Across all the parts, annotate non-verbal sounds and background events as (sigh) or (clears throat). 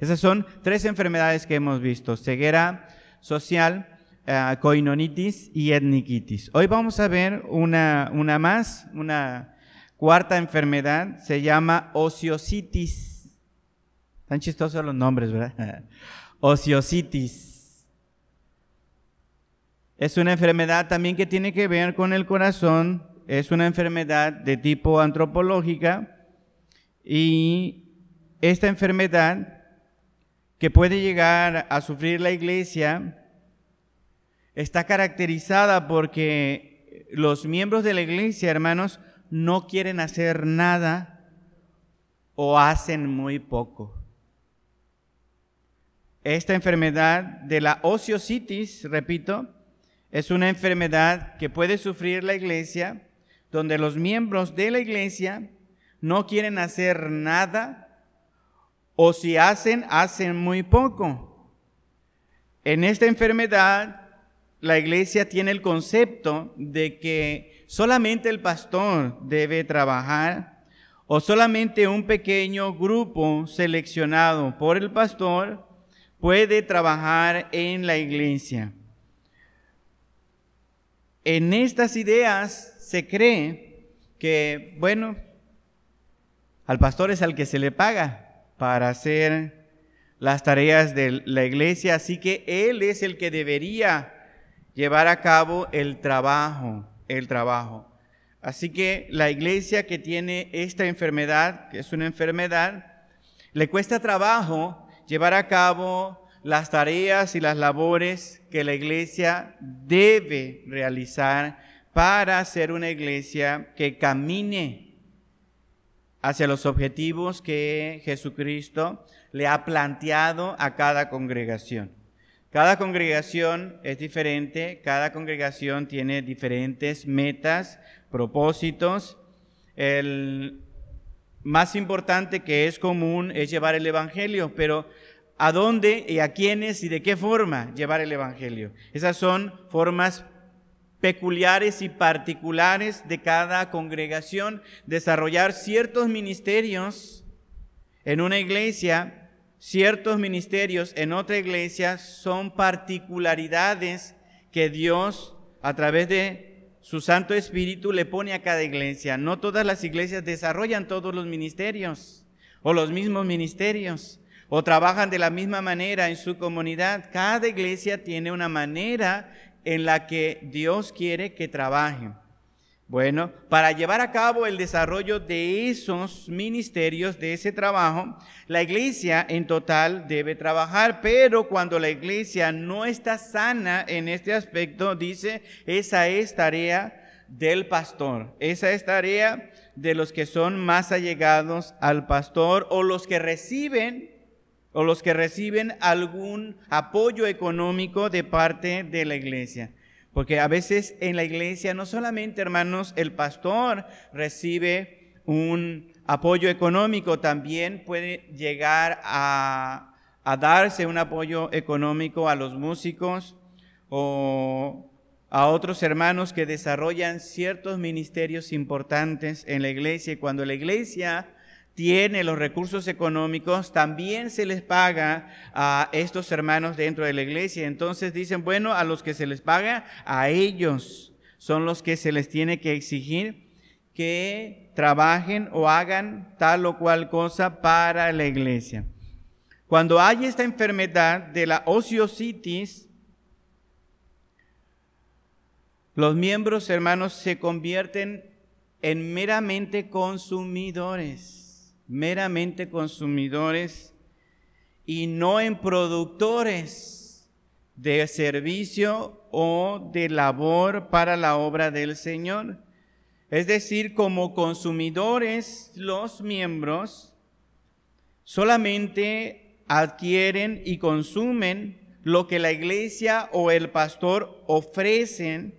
Esas son tres enfermedades que hemos visto, ceguera social, uh, coinonitis y etniquitis. Hoy vamos a ver una, una más, una cuarta enfermedad, se llama ociositis. Tan chistosos los nombres, ¿verdad? (laughs) ociositis. Es una enfermedad también que tiene que ver con el corazón, es una enfermedad de tipo antropológica y esta enfermedad que puede llegar a sufrir la iglesia está caracterizada porque los miembros de la iglesia, hermanos, no quieren hacer nada o hacen muy poco. Esta enfermedad de la ociositis, repito, es una enfermedad que puede sufrir la iglesia, donde los miembros de la iglesia no quieren hacer nada o si hacen, hacen muy poco. En esta enfermedad, la iglesia tiene el concepto de que solamente el pastor debe trabajar o solamente un pequeño grupo seleccionado por el pastor puede trabajar en la iglesia. En estas ideas se cree que, bueno, al pastor es al que se le paga, para hacer las tareas de la iglesia, así que Él es el que debería llevar a cabo el trabajo, el trabajo. Así que la iglesia que tiene esta enfermedad, que es una enfermedad, le cuesta trabajo llevar a cabo las tareas y las labores que la iglesia debe realizar para ser una iglesia que camine hacia los objetivos que Jesucristo le ha planteado a cada congregación. Cada congregación es diferente, cada congregación tiene diferentes metas, propósitos. El más importante que es común es llevar el Evangelio, pero ¿a dónde y a quiénes y de qué forma llevar el Evangelio? Esas son formas peculiares y particulares de cada congregación, desarrollar ciertos ministerios en una iglesia, ciertos ministerios en otra iglesia son particularidades que Dios a través de su Santo Espíritu le pone a cada iglesia. No todas las iglesias desarrollan todos los ministerios o los mismos ministerios o trabajan de la misma manera en su comunidad. Cada iglesia tiene una manera en la que Dios quiere que trabajen. Bueno, para llevar a cabo el desarrollo de esos ministerios, de ese trabajo, la iglesia en total debe trabajar, pero cuando la iglesia no está sana en este aspecto, dice, esa es tarea del pastor, esa es tarea de los que son más allegados al pastor o los que reciben o los que reciben algún apoyo económico de parte de la iglesia. Porque a veces en la iglesia no solamente, hermanos, el pastor recibe un apoyo económico, también puede llegar a, darse un apoyo económico a los músicos o a otros hermanos que desarrollan ciertos ministerios importantes en la iglesia. Y cuando la iglesia tiene los recursos económicos, también se les paga a estos hermanos dentro de la iglesia. Entonces dicen, bueno, a los que se les paga, a ellos son los que se les tiene que exigir que trabajen o hagan tal o cual cosa para la iglesia. Cuando hay esta enfermedad de la ociositis, los miembros hermanos se convierten en meramente consumidores meramente consumidores y no en productores de servicio o de labor para la obra del Señor. Es decir, como consumidores los miembros solamente adquieren y consumen lo que la iglesia o el pastor ofrecen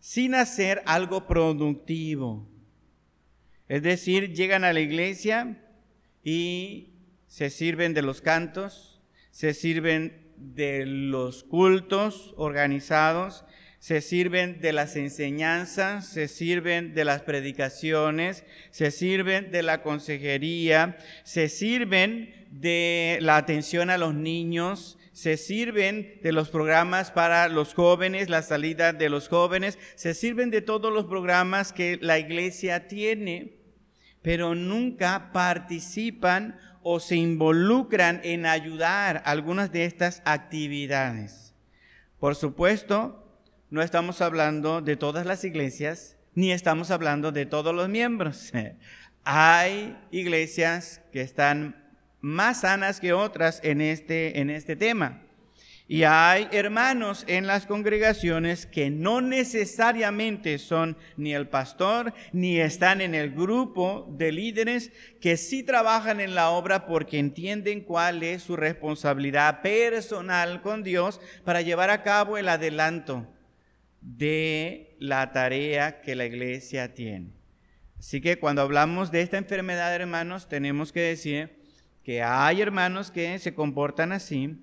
sin hacer algo productivo. Es decir, llegan a la iglesia, y se sirven de los cantos, se sirven de los cultos organizados, se sirven de las enseñanzas, se sirven de las predicaciones, se sirven de la consejería, se sirven de la atención a los niños, se sirven de los programas para los jóvenes, la salida de los jóvenes, se sirven de todos los programas que la iglesia tiene, pero nunca participan o se involucran en ayudar algunas de estas actividades. Por supuesto, no estamos hablando de todas las iglesias, ni estamos hablando de todos los miembros. (laughs) Hay iglesias que están más sanas que otras en este, en este tema. Y hay hermanos en las congregaciones que no necesariamente son ni el pastor ni están en el grupo de líderes que sí trabajan en la obra porque entienden cuál es su responsabilidad personal con Dios para llevar a cabo el adelanto de la tarea que la iglesia tiene. Así que cuando hablamos de esta enfermedad, hermanos, tenemos que decir que hay hermanos que se comportan así,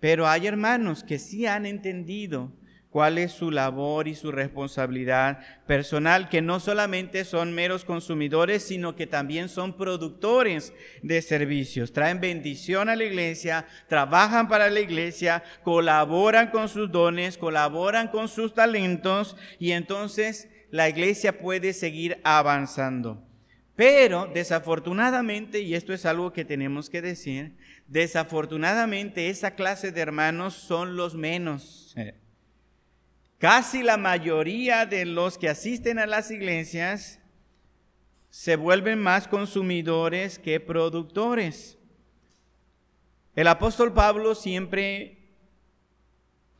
pero hay hermanos que sí han entendido cuál es su labor y su responsabilidad personal, que no solamente son meros consumidores, sino que también son productores de servicios. Traen bendición a la iglesia, trabajan para la iglesia, colaboran con sus dones, colaboran con sus talentos y entonces la iglesia puede seguir avanzando. Pero desafortunadamente, y esto es algo que tenemos que decir, desafortunadamente esa clase de hermanos son los menos. Casi la mayoría de los que asisten a las iglesias se vuelven más consumidores que productores. El apóstol Pablo siempre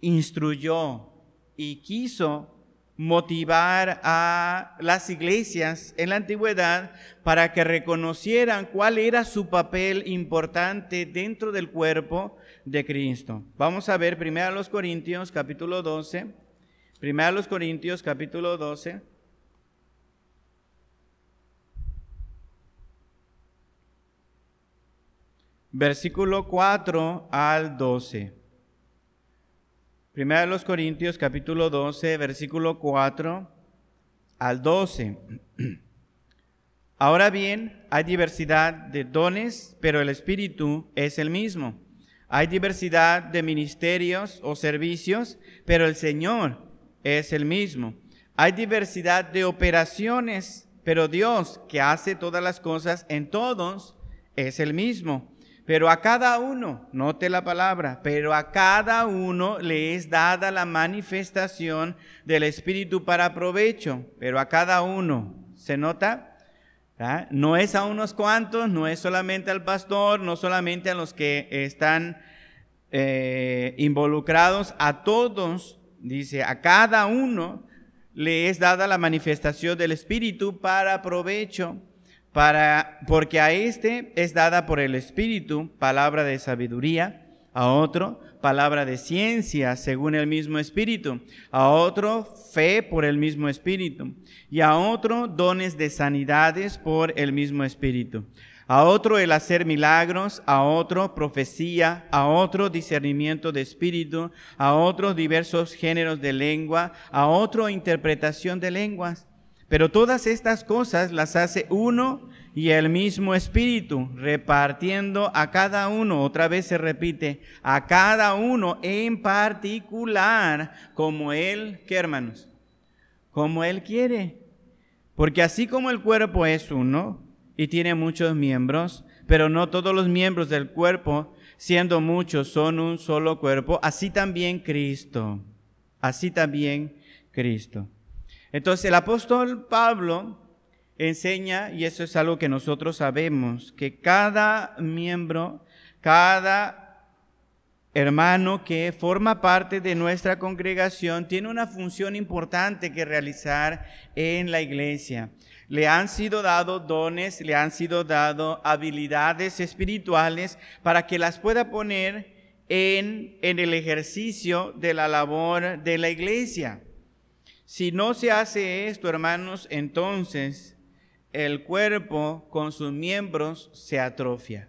instruyó y quiso motivar a las iglesias en la antigüedad para que reconocieran cuál era su papel importante dentro del cuerpo de Cristo. Vamos a ver primero a los Corintios capítulo 12. Primero los Corintios capítulo 12. Versículo 4 al 12. Primero los Corintios capítulo 12, versículo 4 al 12. (clears throat) Ahora bien, hay diversidad de dones, pero el Espíritu es el mismo. Hay diversidad de ministerios o servicios, pero el Señor es el mismo. Hay diversidad de operaciones, pero Dios que hace todas las cosas en todos es el mismo. Pero a cada uno, note la palabra, pero a cada uno le es dada la manifestación del Espíritu para provecho, pero a cada uno, ¿se nota? ¿Ah? No es a unos cuantos, no es solamente al pastor, no solamente a los que están eh, involucrados, a todos Dice, a cada uno le es dada la manifestación del Espíritu para provecho, para, porque a este es dada por el Espíritu palabra de sabiduría, a otro palabra de ciencia según el mismo Espíritu, a otro fe por el mismo Espíritu, y a otro dones de sanidades por el mismo Espíritu a otro el hacer milagros, a otro profecía, a otro discernimiento de espíritu, a otro diversos géneros de lengua, a otro interpretación de lenguas. Pero todas estas cosas las hace uno y el mismo espíritu, repartiendo a cada uno, otra vez se repite, a cada uno en particular, como él, ¿qué hermanos? Como él quiere. Porque así como el cuerpo es uno, y tiene muchos miembros, pero no todos los miembros del cuerpo, siendo muchos, son un solo cuerpo, así también Cristo, así también Cristo. Entonces el apóstol Pablo enseña, y eso es algo que nosotros sabemos, que cada miembro, cada hermano que forma parte de nuestra congregación tiene una función importante que realizar en la iglesia le han sido dados dones, le han sido dado habilidades espirituales para que las pueda poner en, en el ejercicio de la labor de la iglesia. Si no se hace esto, hermanos, entonces el cuerpo con sus miembros se atrofia.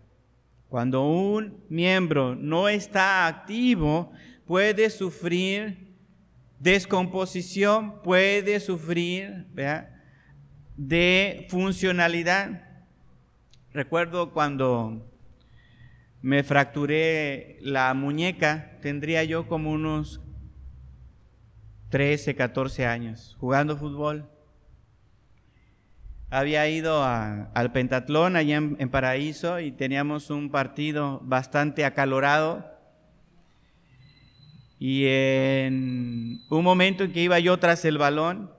Cuando un miembro no está activo, puede sufrir descomposición, puede sufrir de funcionalidad. Recuerdo cuando me fracturé la muñeca, tendría yo como unos 13, 14 años, jugando fútbol. Había ido al pentatlón allá en, Paraíso y teníamos un partido bastante acalorado. Y en un momento en que iba yo tras el balón,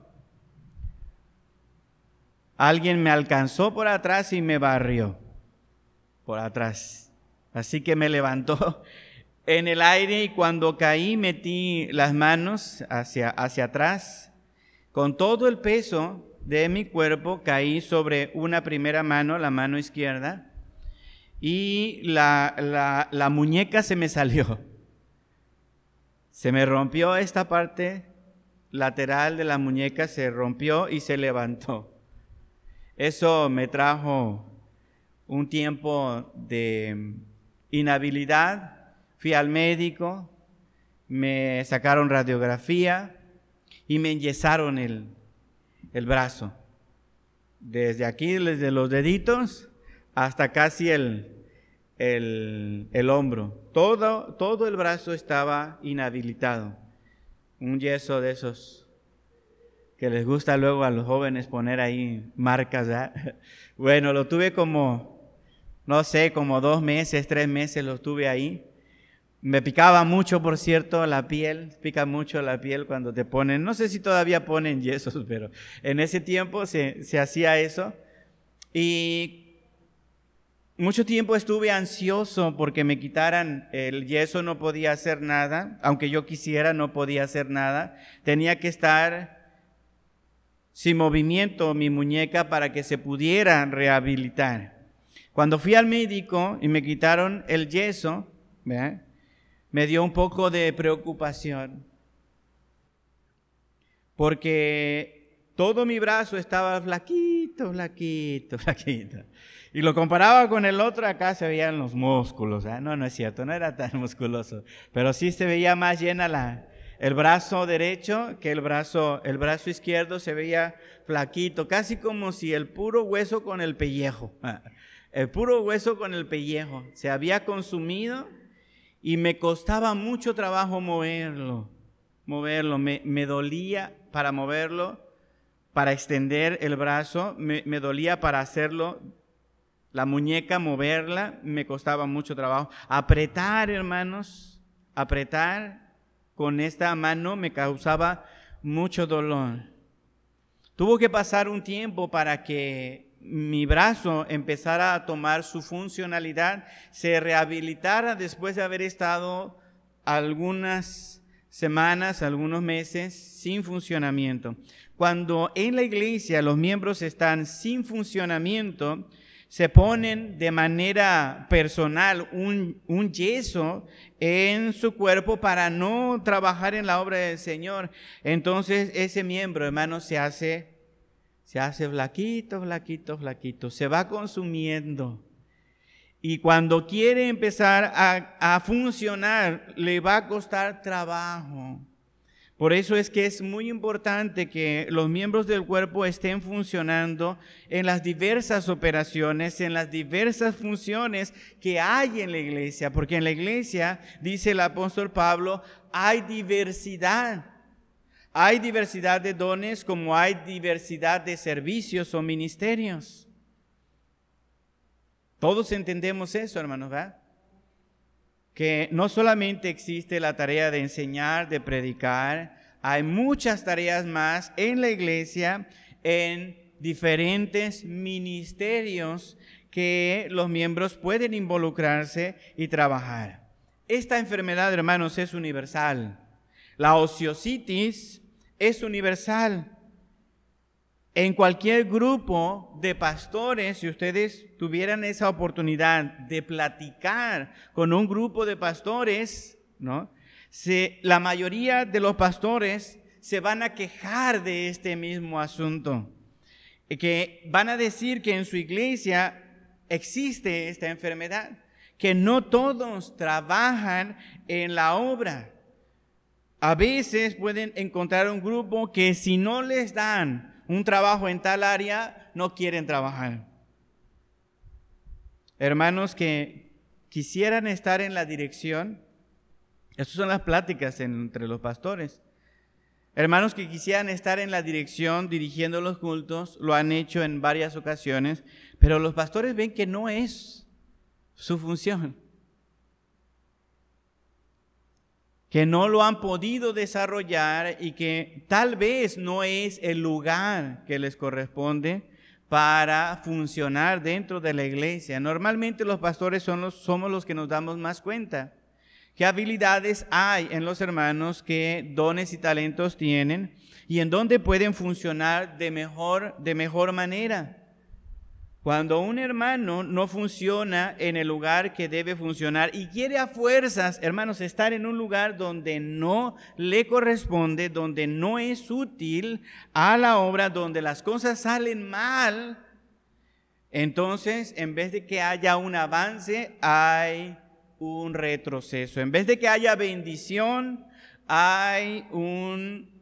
alguien me alcanzó por atrás y me barrió por atrás. Así que me levantó en el aire y cuando caí metí las manos hacia, hacia atrás. Con todo el peso de mi cuerpo caí sobre una primera mano, la mano izquierda, y la, la muñeca se me salió. Se me rompió esta parte lateral de la muñeca, se rompió y se levantó. Eso me trajo un tiempo de inhabilidad, Fui al médico, me sacaron radiografía y me enyesaron el, brazo. Desde aquí, desde los deditos hasta casi el, el, hombro. Todo, todo el brazo estaba inhabilitado. Un yeso de esos que les gusta luego a los jóvenes poner ahí marcas. (laughs) Bueno, lo tuve como, no sé, como dos meses, tres meses lo tuve ahí. Me picaba mucho, por cierto, la piel, pica mucho la piel cuando te ponen, no sé si todavía ponen (laughs) yesos, pero en ese tiempo se, se hacía eso. Y mucho tiempo estuve ansioso porque me quitaran el yeso, no podía hacer nada, aunque yo quisiera, no podía hacer nada. Tenía que estar sin movimiento mi muñeca para que se pudiera rehabilitar. Cuando fui al médico y me quitaron el yeso, ¿verdad? Me dio un poco de preocupación, porque todo mi brazo estaba flaquito, flaquito, (laughs) flaquito. Y lo comparaba con el otro, acá se veían los músculos. ¿eh? No, no es cierto, no era tan (laughs) musculoso, pero sí se veía más llena la, el brazo derecho que el brazo, el brazo izquierdo se veía flaquito, casi como si el puro hueso con el pellejo, (laughs) el puro hueso con el pellejo se había consumido y me costaba mucho trabajo moverlo, moverlo, me, dolía para moverlo, para extender el brazo, me, me dolía para hacerlo, la muñeca, moverla, me costaba mucho trabajo. Apretar, hermanos, apretar con esta mano me causaba mucho dolor. Tuvo que pasar un tiempo para que mi brazo empezara a tomar su funcionalidad, se rehabilitara después de haber estado algunas semanas, algunos meses sin funcionamiento. Cuando en la iglesia los miembros están sin funcionamiento, se ponen de manera personal un, yeso en su cuerpo para no trabajar en la obra del Señor. Entonces ese miembro, hermano, se hace se hace flaquito, flaquito, flaquito, se va consumiendo. Y cuando quiere empezar a, a, funcionar, le va a costar trabajo. Por eso es que es muy importante que los miembros del cuerpo estén funcionando en las diversas operaciones, en las diversas funciones que hay en la iglesia, porque en la iglesia, dice el apóstol Pablo, hay diversidad. Hay diversidad de dones como hay diversidad de servicios o ministerios. Todos entendemos eso, hermanos, ¿verdad? Que no solamente existe la tarea de enseñar, de predicar, hay muchas tareas más en la iglesia, en diferentes ministerios que los miembros pueden involucrarse y trabajar. Esta enfermedad, hermanos, es universal. La ociositis es universal. En cualquier grupo de pastores, si ustedes tuvieran esa oportunidad de platicar con un grupo de pastores, ¿no? la mayoría de los pastores se van a quejar de este mismo asunto, que van a decir que en su iglesia existe esta enfermedad, que no todos trabajan en la obra a veces pueden encontrar un grupo que si no les dan un trabajo en tal área, no quieren trabajar. Hermanos que quisieran estar en la dirección, estas son las pláticas entre los pastores. Hermanos que quisieran estar en la dirección dirigiendo los cultos, lo han hecho en varias ocasiones, pero los pastores ven que no es su función. Que no lo han podido desarrollar y que tal vez no es el lugar que les corresponde para funcionar dentro de la iglesia. Normalmente los pastores somos los que nos damos más cuenta. ¿Qué habilidades hay en los hermanos? ¿Qué dones y talentos tienen? ¿Y en dónde pueden funcionar de mejor, de mejor manera? Cuando un hermano no funciona en el lugar que debe funcionar y quiere a fuerzas, hermanos, estar en un lugar donde no le corresponde, donde no es útil a la obra, donde las cosas salen mal, entonces en vez de que haya un avance, hay un retroceso. En vez de que haya bendición, hay un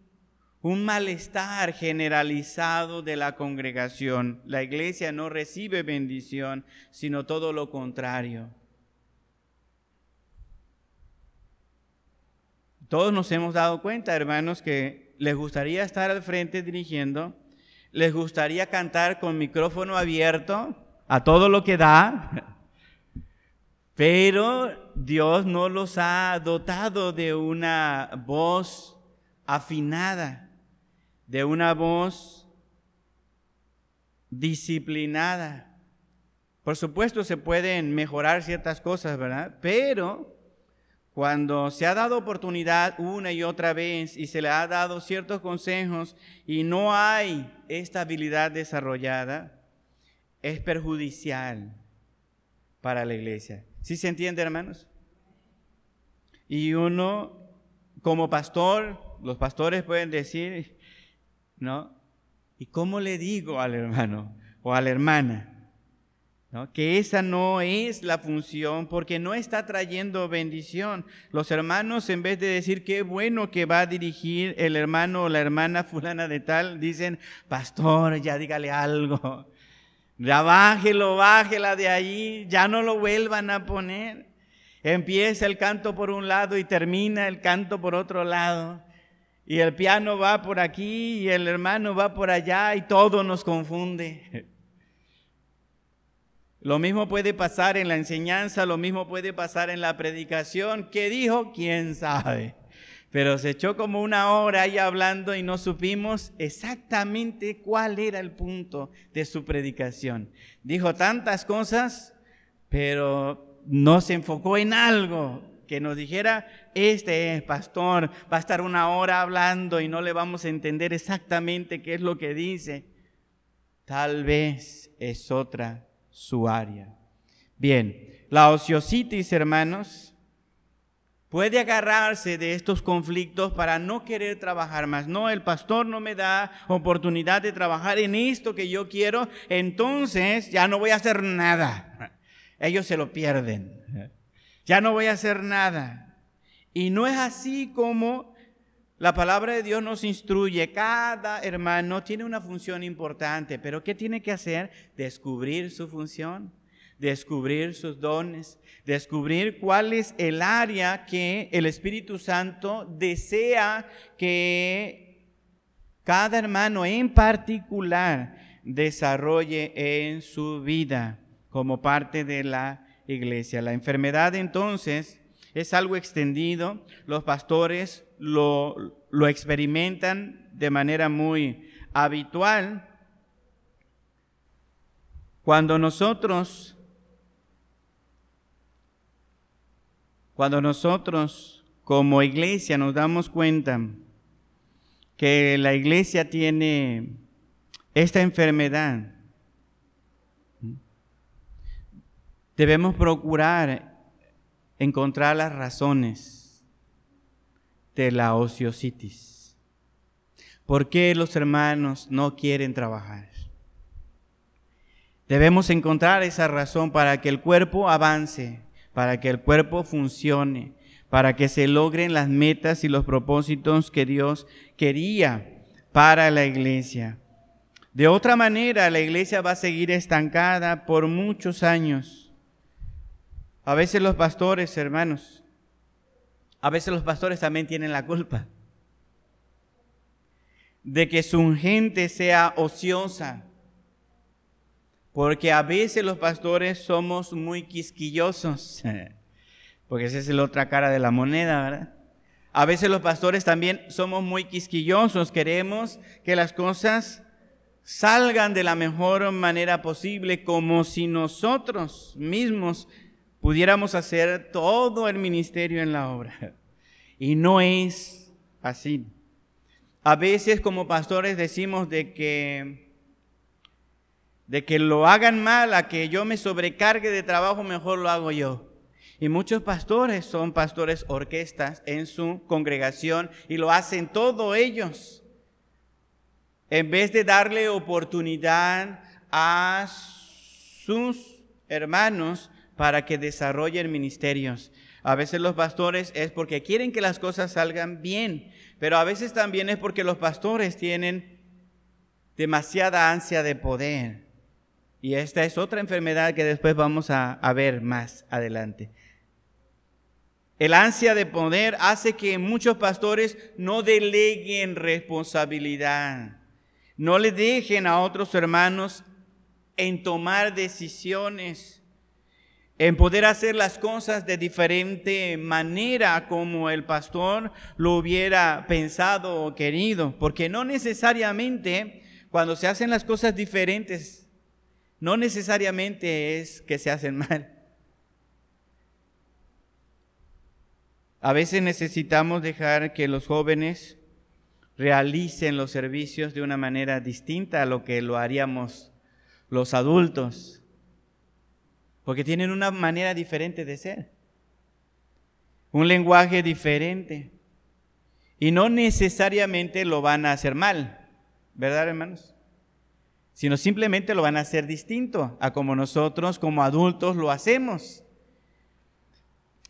un malestar generalizado de la congregación. La iglesia no recibe bendición, sino todo lo contrario. Todos nos hemos dado cuenta, hermanos, que les gustaría estar al frente dirigiendo, les gustaría cantar con micrófono abierto a todo lo que da, pero Dios no los ha dotado de una voz afinada de una voz disciplinada. Por supuesto se pueden mejorar ciertas cosas, ¿verdad? Pero cuando se ha dado oportunidad una y otra vez y se le ha dado ciertos consejos y no hay esta habilidad desarrollada, es perjudicial para la iglesia. ¿Sí se entiende, hermanos? Y uno, como pastor, los pastores pueden decir, ¿no? ¿Y cómo le digo al hermano o a la hermana? ¿no? Que esa no es la función porque no está trayendo bendición. Los hermanos, en vez de decir qué bueno que va a dirigir el hermano o la hermana fulana de tal, dicen, pastor, ya dígale algo. Ya bájelo, bájela de ahí, ya no lo vuelvan a poner. Empieza el canto por un lado y termina el canto por otro lado. Y el piano va por aquí y el hermano va por allá y todo nos confunde. Lo mismo puede pasar en la enseñanza, lo mismo puede pasar en la predicación. ¿Qué dijo? ¿Quién sabe? Pero se echó como una hora ahí hablando y no supimos exactamente cuál era el punto de su predicación. Dijo tantas cosas, pero no se enfocó en algo que nos dijera, este es pastor, va a estar una hora hablando y no le vamos a entender exactamente qué es lo que dice. Tal vez es otra su área. Bien, la ociositis, hermanos, puede agarrarse de estos conflictos para no querer trabajar más. No, el pastor no me da oportunidad de trabajar en esto que yo quiero, entonces ya no voy a hacer nada. Ellos se lo pierden ya no voy a hacer nada. Y no es así como la palabra de Dios nos instruye. Cada hermano tiene una función importante, pero ¿qué tiene que hacer? Descubrir su función, descubrir sus dones, descubrir cuál es el área que el Espíritu Santo desea que cada hermano en particular desarrolle en su vida como parte de la iglesia. La enfermedad entonces es algo extendido, los pastores lo, lo experimentan de manera muy habitual. Cuando nosotros, cuando nosotros como iglesia nos damos cuenta que la iglesia tiene esta enfermedad, Debemos procurar encontrar las razones de la ociositis. ¿Por qué los hermanos no quieren trabajar? Debemos encontrar esa razón para que el cuerpo avance, para que el cuerpo funcione, para que se logren las metas y los propósitos que Dios quería para la iglesia. De otra manera, la iglesia va a seguir estancada por muchos años. A veces los pastores, hermanos, a veces los pastores también tienen la culpa de que su gente sea ociosa. Porque a veces los pastores somos muy quisquillosos. (laughs) Porque esa es la otra cara de la moneda, ¿verdad? A veces los pastores también somos muy quisquillosos. Queremos que las cosas salgan de la mejor manera posible, como si nosotros mismos pudiéramos hacer todo el ministerio en la obra. Y no es así. A veces como pastores decimos de que de que lo hagan mal, a que yo me sobrecargue de trabajo, mejor lo hago yo. Y muchos pastores son pastores orquestas en su congregación y lo hacen todos ellos. En vez de darle oportunidad a sus hermanos para que desarrollen ministerios. A veces los pastores es porque quieren que las cosas salgan bien, pero a veces también es porque los pastores tienen demasiada ansia de poder. Y esta es otra enfermedad que después vamos a, ver más adelante. El ansia de poder hace que muchos pastores no deleguen responsabilidad, no le dejen a otros hermanos en tomar decisiones en poder hacer las cosas de diferente manera como el pastor lo hubiera pensado o querido, porque no necesariamente cuando se hacen las cosas diferentes, no necesariamente es que se hacen mal. A veces necesitamos dejar que los jóvenes realicen los servicios de una manera distinta a lo que lo haríamos los adultos porque tienen una manera diferente de ser, un lenguaje diferente. Y no necesariamente lo van a hacer mal, ¿verdad, hermanos? Sino simplemente lo van a hacer distinto a como nosotros como adultos lo hacemos.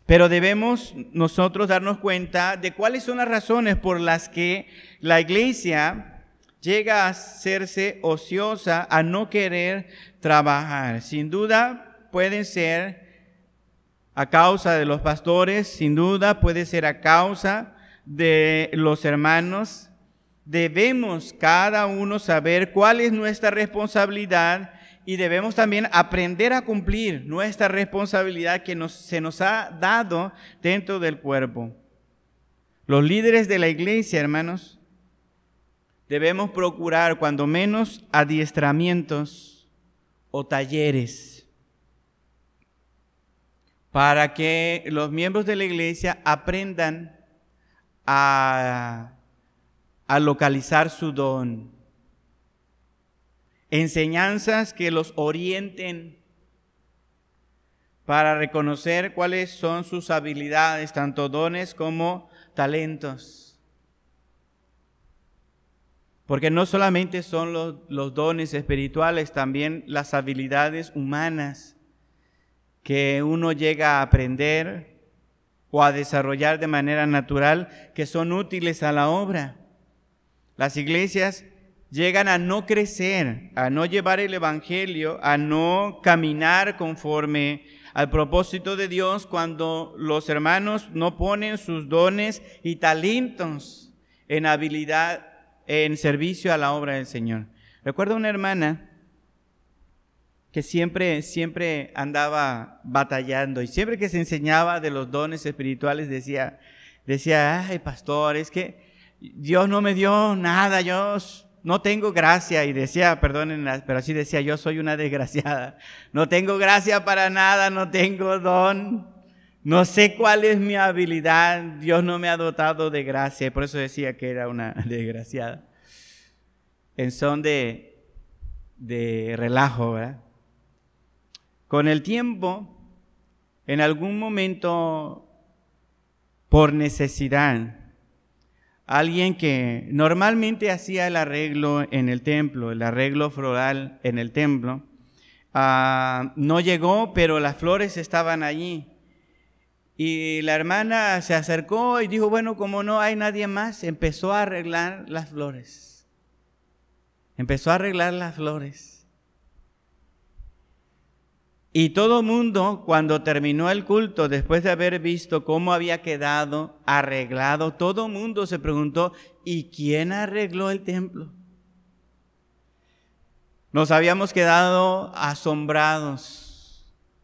Pero debemos nosotros darnos cuenta de cuáles son las razones por las que la iglesia llega a hacerse ociosa, a no querer trabajar. Sin duda, pueden ser a causa de los pastores, sin duda puede ser a causa de los hermanos. Debemos cada uno saber cuál es nuestra responsabilidad y debemos también aprender a cumplir nuestra responsabilidad que nos, se nos ha dado dentro del cuerpo. Los líderes de la iglesia, hermanos, debemos procurar cuando menos adiestramientos o talleres para que los miembros de la iglesia aprendan a, localizar su don. Enseñanzas que los orienten para reconocer cuáles son sus habilidades, tanto dones como talentos. Porque no solamente son los, dones espirituales, también las habilidades humanas que uno llega a aprender o a desarrollar de manera natural que son útiles a la obra. Las iglesias llegan a no crecer, a no llevar el Evangelio, a no caminar conforme al propósito de Dios cuando los hermanos no ponen sus dones y talentos en habilidad, en servicio a la obra del Señor. Recuerdo una hermana que siempre, siempre andaba batallando y siempre que se enseñaba de los dones espirituales decía, decía, ay pastor, es que Dios no me dio nada, yo no tengo gracia. Y decía, perdonen, pero así decía, yo soy una desgraciada. No tengo gracia para nada, no tengo don. No sé cuál es mi habilidad. Dios no me ha dotado de gracia. Por eso decía que era una (laughs) desgraciada. En son de, de relajo, ¿verdad? Con el tiempo, en algún momento, por necesidad, alguien que normalmente hacía el arreglo en el templo, el arreglo floral en el templo, ah, no llegó, pero las flores estaban allí. Y la hermana se acercó y dijo, bueno, como no hay nadie más, empezó a arreglar las flores. Empezó a arreglar las flores. Y todo mundo, cuando terminó el culto, después de haber visto cómo había quedado arreglado, todo mundo se preguntó, ¿y quién arregló el templo? Nos habíamos quedado asombrados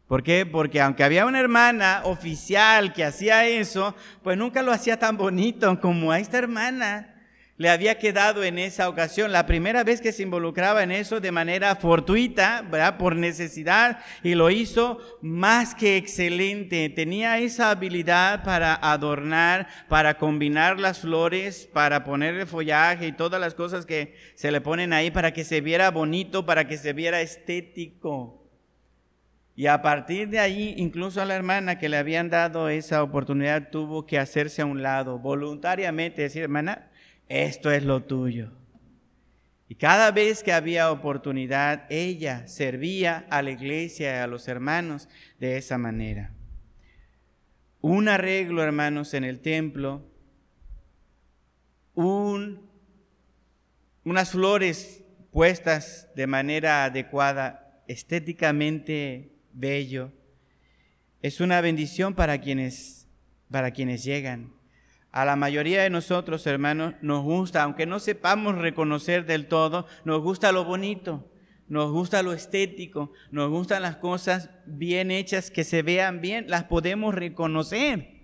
¿Por qué? Porque aunque había una hermana oficial que hacía eso, pues nunca lo hacía tan bonito como a esta hermana le había quedado en esa ocasión. La primera vez que se involucraba en eso de manera fortuita, ¿verdad? por necesidad, y lo hizo más que excelente. Tenía esa habilidad para adornar, para combinar las flores, para poner el follaje y todas las cosas que se le ponen ahí para que se viera bonito, para que se viera estético. Y a partir de ahí, incluso a la hermana que le habían dado esa oportunidad tuvo que hacerse a un lado, voluntariamente decir, hermana, esto es lo tuyo. Y cada vez que había oportunidad, ella servía a la iglesia y a los hermanos de esa manera. Un arreglo, hermanos, en el templo, un, unas flores puestas de manera adecuada, estéticamente bello. Es una bendición para quienes, para quienes llegan. A la mayoría de nosotros, hermanos, nos gusta, aunque no sepamos reconocer del todo, nos gusta lo bonito, nos gusta lo estético, nos gustan las cosas bien hechas, que se vean bien, las podemos reconocer.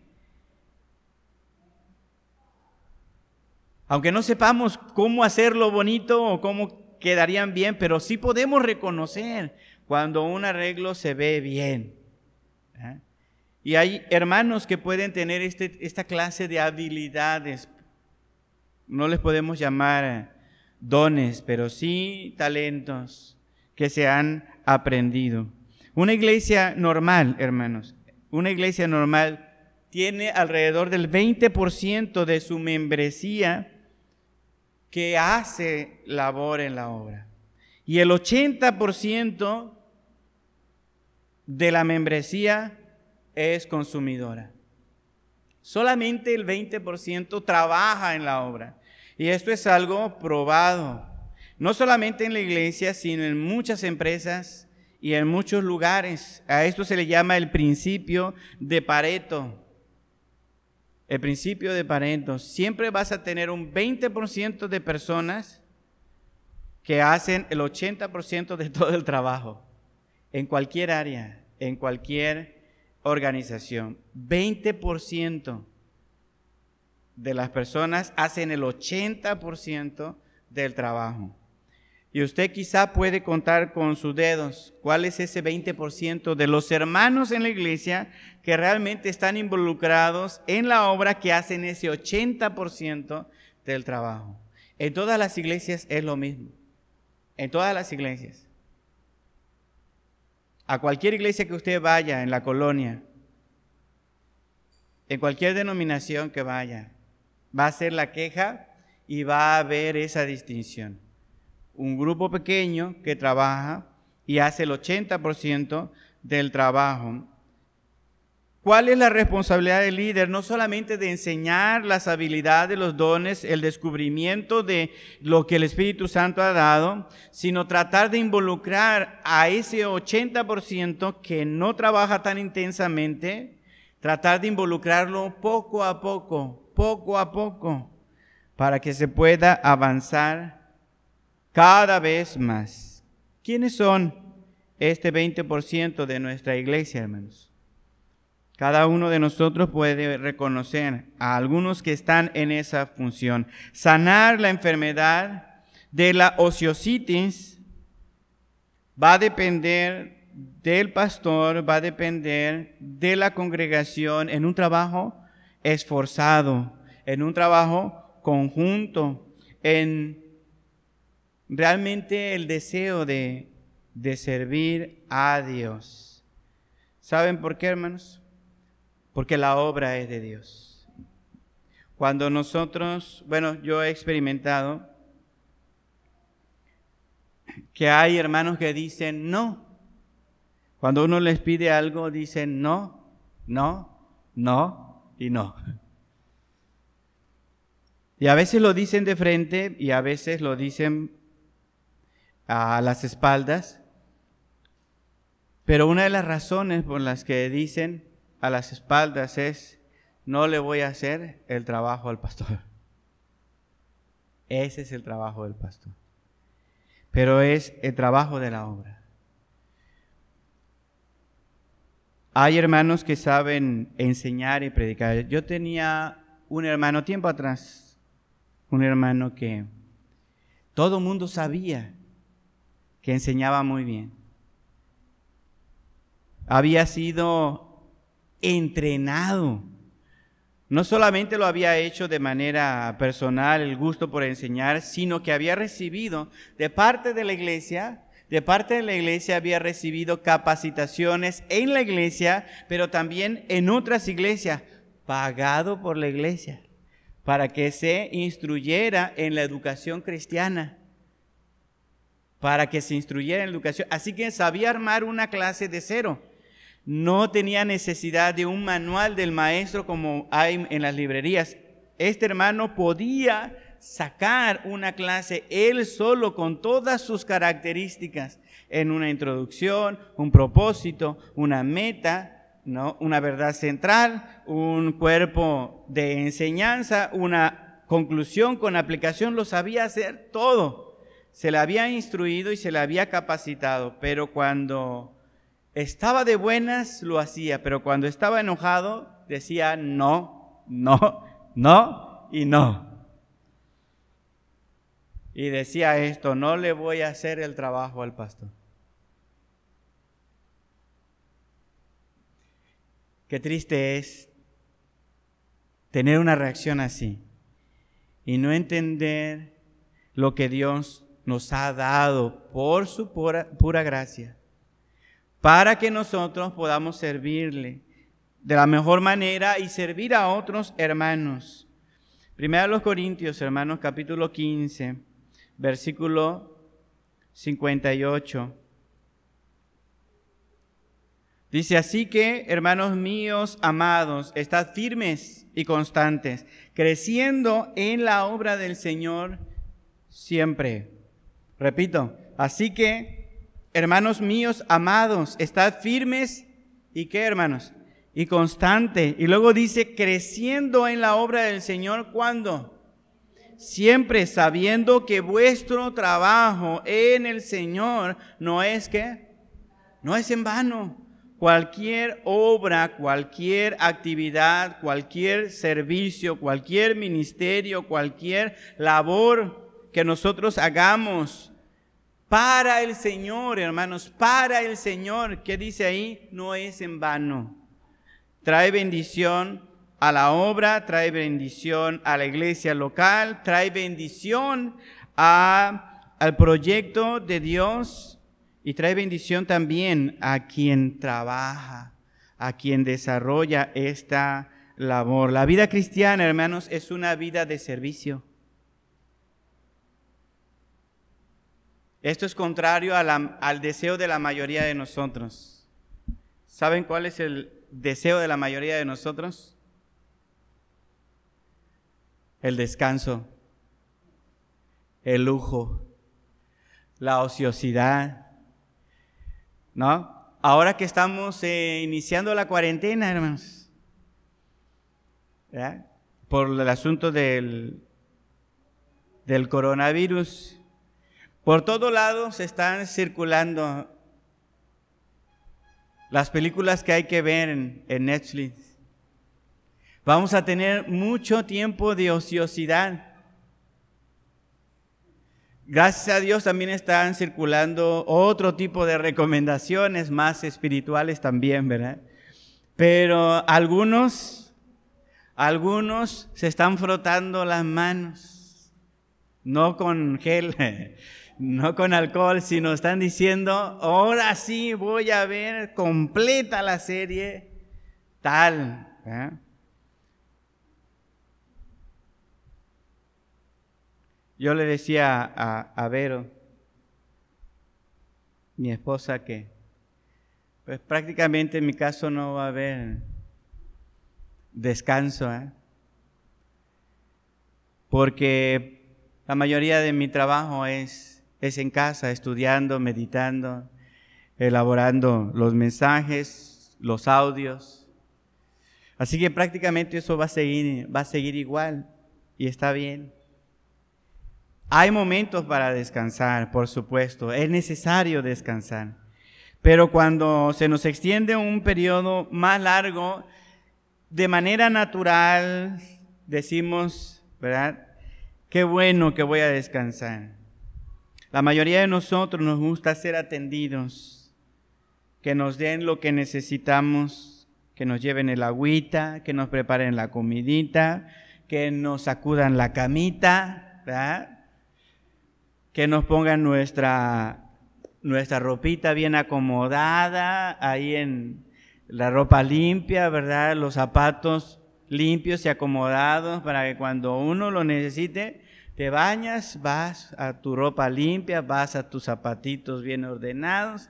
Aunque no sepamos cómo hacerlo bonito o cómo quedarían bien, pero sí podemos reconocer cuando un arreglo se ve bien. Y hay hermanos que pueden tener este, esta clase de habilidades. No les podemos llamar dones, pero sí talentos que se han aprendido. Una iglesia normal, hermanos, una iglesia normal tiene alrededor del 20% de su membresía que hace labor en la obra. Y el 80% de la membresía es consumidora. Solamente el 20% trabaja en la obra. Y esto es algo probado, no solamente en la iglesia, sino en muchas empresas y en muchos lugares. A esto se le llama el principio de Pareto. El principio de Pareto. Siempre vas a tener un 20% de personas que hacen el 80% de todo el trabajo en cualquier área, en cualquier organización. 20% de las personas hacen el 80% del trabajo. Y usted quizá puede contar con sus dedos cuál es ese 20% de los hermanos en la iglesia que realmente están involucrados en la obra que hacen ese 80% del trabajo. En todas las iglesias es lo mismo. En todas las iglesias a cualquier iglesia que usted vaya en la colonia, en cualquier denominación que vaya, va a ser la queja y va a haber esa distinción. Un grupo pequeño que trabaja y hace el 80% del trabajo ¿Cuál es la responsabilidad del líder? No solamente de enseñar las habilidades, los dones, el descubrimiento de lo que el Espíritu Santo ha dado, sino tratar de involucrar a ese 80% que no trabaja tan intensamente, tratar de involucrarlo poco a poco, poco a poco, para que se pueda avanzar cada vez más. ¿Quiénes son este 20% de nuestra iglesia, hermanos? Cada uno de nosotros puede reconocer a algunos que están en esa función. Sanar la enfermedad de la ociositis va a depender del pastor, va a depender de la congregación en un trabajo esforzado, en un trabajo conjunto, en realmente el deseo de, de servir a Dios. ¿Saben por qué, hermanos? Porque la obra es de Dios. Cuando nosotros, bueno, yo he experimentado que hay hermanos que dicen no. Cuando uno les pide algo, dicen no, no, no y no. Y a veces lo dicen de frente y a veces lo dicen a las espaldas. Pero una de las razones por las que dicen a las espaldas es, no le voy a hacer el trabajo al pastor. (laughs) Ese es el trabajo del pastor. Pero es el trabajo de la obra. Hay hermanos que saben enseñar y predicar. Yo tenía un hermano tiempo atrás, un hermano que todo el mundo sabía que enseñaba muy bien. Había sido entrenado. No solamente lo había hecho de manera personal, el gusto por enseñar, sino que había recibido de parte de la iglesia, de parte de la iglesia había recibido capacitaciones en la iglesia, pero también en otras iglesias, pagado por la iglesia, para que se instruyera en la educación cristiana para que se instruyera en educación. Así que sabía armar una clase de cero. No tenía necesidad de un manual del maestro como hay en las librerías. Este hermano podía sacar una clase él solo con todas sus características en una introducción, un propósito, una meta, ¿no? una verdad central, un cuerpo de enseñanza, una conclusión con aplicación, lo sabía hacer todo se le había instruido y se le había capacitado, pero cuando estaba de buenas lo hacía, pero cuando estaba enojado decía no, no, no y no. Y decía esto, no le voy a hacer el trabajo al pastor. Qué triste es tener una reacción así y no entender lo que Dios nos ha dado por su pura, gracia, para que nosotros podamos servirle de la mejor manera y servir a otros hermanos. Primero los Corintios, hermanos, capítulo 15, versículo 58. Dice así que, hermanos míos amados, estad firmes y constantes, creciendo en la obra del Señor siempre Repito, así que, hermanos míos amados, estad firmes y qué, hermanos, y constante. Y luego dice, creciendo en la obra del Señor, ¿cuándo? Siempre sabiendo que vuestro trabajo en el Señor no es que, no es en vano. Cualquier obra, cualquier actividad, cualquier servicio, cualquier ministerio, cualquier labor que nosotros hagamos para el Señor, hermanos, para el Señor. ¿Qué dice ahí? No es en vano. Trae bendición a la obra, trae bendición a la iglesia local, trae bendición al proyecto de Dios y trae bendición también a quien trabaja, a quien desarrolla esta labor. La vida cristiana, hermanos, es una vida de servicio. Esto es contrario al deseo de la mayoría de nosotros. ¿Saben cuál es el deseo de la mayoría de nosotros? El descanso, el lujo, la ociosidad. ¿No? Ahora que estamos eh, iniciando la cuarentena, hermanos, por el asunto del, del coronavirus, por todos lados están circulando las películas que hay que ver en, Netflix. Vamos a tener mucho tiempo de ociosidad. Gracias a Dios también están circulando otro tipo de recomendaciones más espirituales también, ¿verdad? Pero algunos, algunos se están frotando las manos, no con gel, (laughs) no con alcohol, sino están diciendo, ahora sí voy a ver completa la serie tal. ¿eh? Yo le decía a, a, Vero, mi esposa, que pues prácticamente en mi caso no va a haber descanso, ¿eh? porque la mayoría de mi trabajo es, es en casa, estudiando, meditando, elaborando los mensajes, los audios. Así que prácticamente eso va a seguir, va a seguir igual y está bien. Hay momentos para descansar, por supuesto, es necesario descansar. Pero cuando se nos extiende un periodo más largo, de manera natural decimos, ¿verdad? Qué bueno que voy a descansar. La mayoría de nosotros nos gusta ser atendidos, que nos den lo que necesitamos, que nos lleven el agüita, que nos preparen la comidita, que nos sacudan la camita, ¿verdad? que nos pongan nuestra, nuestra ropita bien acomodada, ahí en la ropa limpia, ¿verdad? Los zapatos limpios y acomodados para que cuando uno lo necesite, te bañas, vas a tu ropa limpia, vas a tus zapatitos bien ordenados.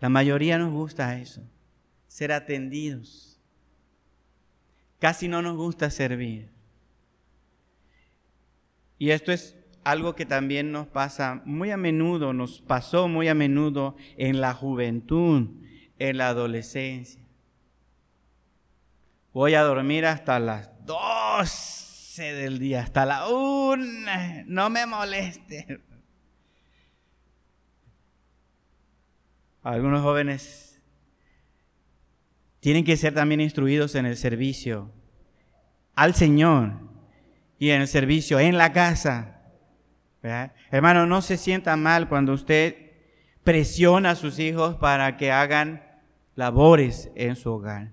La mayoría nos gusta eso, ser atendidos. Casi no nos gusta servir. Y esto es algo que también nos pasa muy a menudo, nos pasó muy a menudo en la juventud, en la adolescencia. Voy a dormir hasta las 12 del día, hasta la 1, no me moleste. Algunos jóvenes tienen que ser también instruidos en el servicio al Señor y en el servicio en la casa. Hermano, no se sienta mal cuando usted presiona a sus hijos para que hagan labores en su hogar,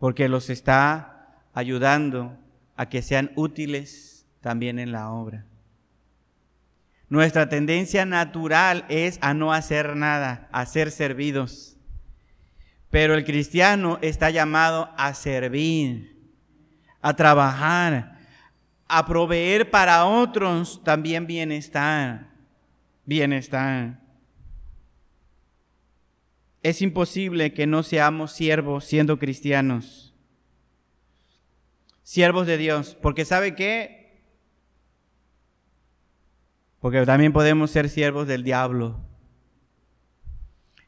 porque los está ayudando a que sean útiles también en la obra. Nuestra tendencia natural es a no hacer nada, a ser servidos. Pero el cristiano está llamado a servir, a trabajar, a proveer para otros también bienestar. Bienestar. Es imposible que no seamos siervos siendo cristianos. Siervos de Dios. Porque ¿sabe qué? Porque también podemos ser siervos del diablo.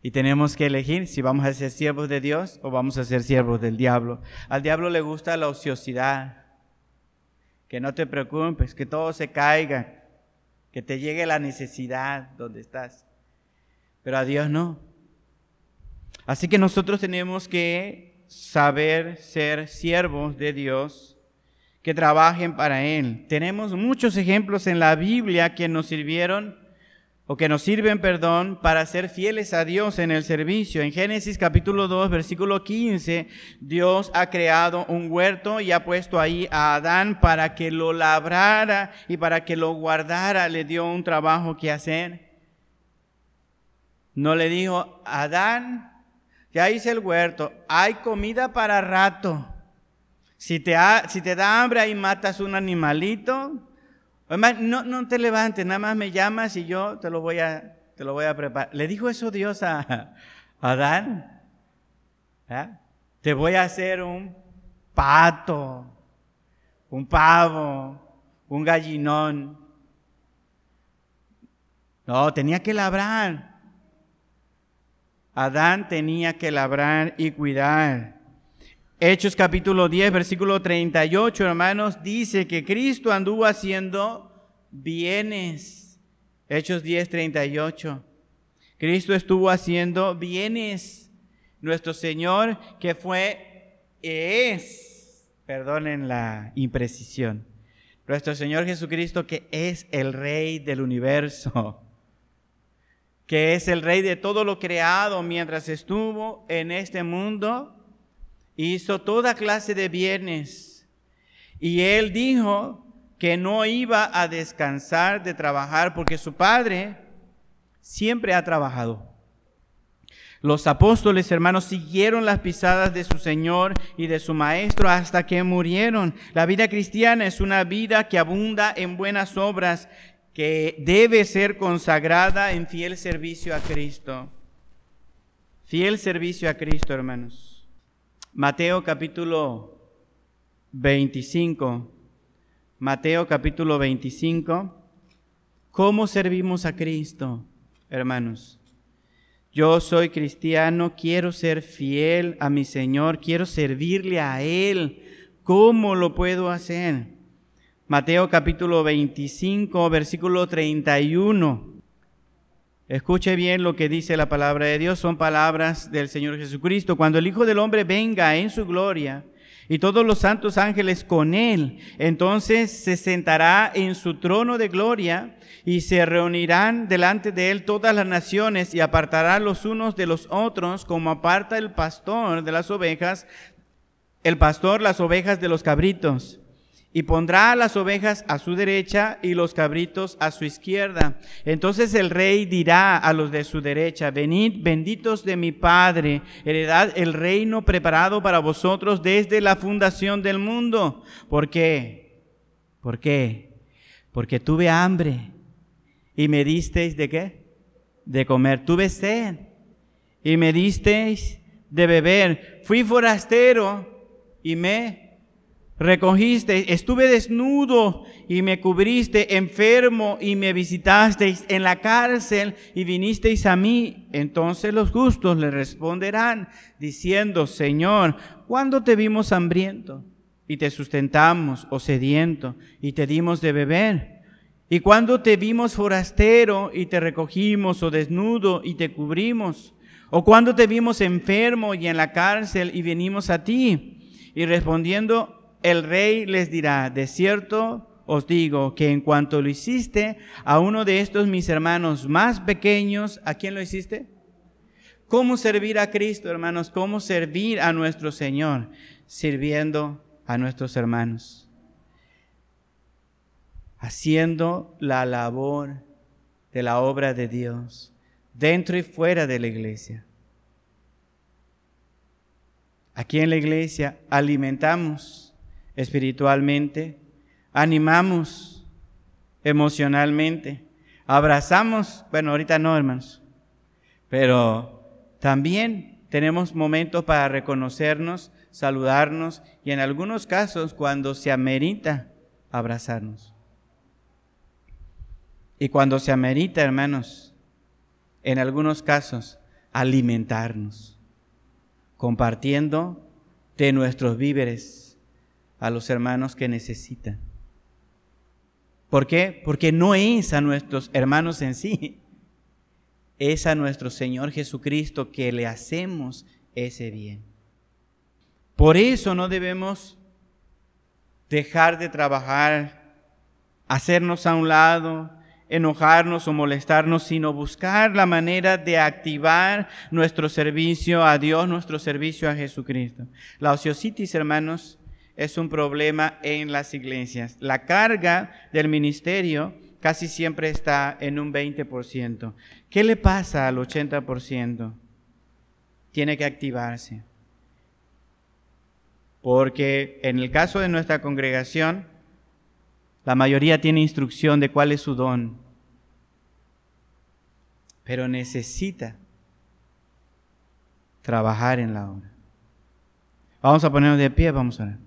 Y tenemos que elegir si vamos a ser siervos de Dios o vamos a ser siervos del diablo. Al diablo le gusta la ociosidad. Que no te preocupes, que todo se caiga, que te llegue la necesidad donde estás. Pero a Dios no. Así que nosotros tenemos que saber ser siervos de Dios que trabajen para Él. Tenemos muchos ejemplos en la Biblia que nos sirvieron o que nos sirven, perdón, para ser fieles a Dios en el servicio. En Génesis capítulo 2, versículo 15, Dios ha creado un huerto y ha puesto ahí a Adán para que lo labrara y para que lo guardara. Le dio un trabajo que hacer. No le dijo, Adán, ya hice el huerto, hay comida para rato. Si te, da hambre y matas un animalito, no, no te levantes, nada más me llamas y yo te lo voy a, preparar. ¿Le dijo eso Dios a, Adán? Te voy a hacer un pato, un pavo, un gallinón. No, tenía que labrar. Adán tenía que labrar y cuidar. Hechos capítulo 10, versículo 38, hermanos, dice que Cristo anduvo haciendo bienes. Hechos 10, 38. Cristo estuvo haciendo bienes. Nuestro Señor que fue, es, perdonen la imprecisión, nuestro Señor Jesucristo que es el Rey del universo que es el rey de todo lo creado mientras estuvo en este mundo, hizo toda clase de bienes. Y él dijo que no iba a descansar de trabajar porque su padre siempre ha trabajado. Los apóstoles, hermanos, siguieron las pisadas de su Señor y de su Maestro hasta que murieron. La vida cristiana es una vida que abunda en buenas obras que debe ser consagrada en fiel servicio a Cristo. Fiel servicio a Cristo, hermanos. Mateo capítulo 25. Mateo capítulo 25. ¿Cómo servimos a Cristo, hermanos? Yo soy cristiano, quiero ser fiel a mi Señor, quiero servirle a Él. ¿Cómo lo puedo hacer? Mateo capítulo 25, versículo 31. Escuche bien lo que dice la palabra de Dios, son palabras del Señor Jesucristo. Cuando el Hijo del Hombre venga en su gloria y todos los santos ángeles con él, entonces se sentará en su trono de gloria y se reunirán delante de él todas las naciones y apartará los unos de los otros como aparta el pastor de las ovejas, el pastor las ovejas de los cabritos y pondrá las ovejas a su derecha y los cabritos a su izquierda. Entonces el rey dirá a los de su derecha, venid benditos de mi Padre, heredad el reino preparado para vosotros desde la fundación del mundo. ¿Por qué? ¿Por qué? Porque tuve hambre y me disteis de qué? De comer. Tuve sed y me disteis de beber. Fui forastero y me recogiste, estuve desnudo y me cubriste, enfermo y me visitasteis en la cárcel y vinisteis a mí. Entonces los justos le responderán diciendo, Señor, ¿cuándo te vimos hambriento y te sustentamos o sediento y te dimos de beber? ¿Y cuándo te vimos forastero y te recogimos o desnudo y te cubrimos? ¿O cuándo te vimos enfermo y en la cárcel y venimos a ti? Y respondiendo el rey les dirá, de cierto os digo que en cuanto lo hiciste a uno de estos mis hermanos más pequeños, ¿a quién lo hiciste? ¿Cómo servir a Cristo, hermanos? ¿Cómo servir a nuestro Señor? Sirviendo a nuestros hermanos. Haciendo la labor de la obra de Dios, dentro y fuera de la iglesia. Aquí en la iglesia alimentamos espiritualmente, animamos emocionalmente, abrazamos, bueno, ahorita no, hermanos, pero también tenemos momentos para reconocernos, saludarnos y en algunos casos cuando se amerita abrazarnos. Y cuando se amerita, hermanos, en algunos casos, alimentarnos, compartiendo de nuestros víveres a los hermanos que necesitan. ¿Por qué? Porque no es a nuestros hermanos en sí, es a nuestro Señor Jesucristo que le hacemos ese bien. Por eso no debemos dejar de trabajar, hacernos a un lado, enojarnos o molestarnos, sino buscar la manera de activar nuestro servicio a Dios, nuestro servicio a Jesucristo. La ociositis, hermanos, es un problema en las iglesias. La carga del ministerio casi siempre está en un 20%. ¿Qué le pasa al 80%? Tiene que activarse. Porque en el caso de nuestra congregación, la mayoría tiene instrucción de cuál es su don, pero necesita trabajar en la obra. Vamos a ponernos de pie, vamos a ver.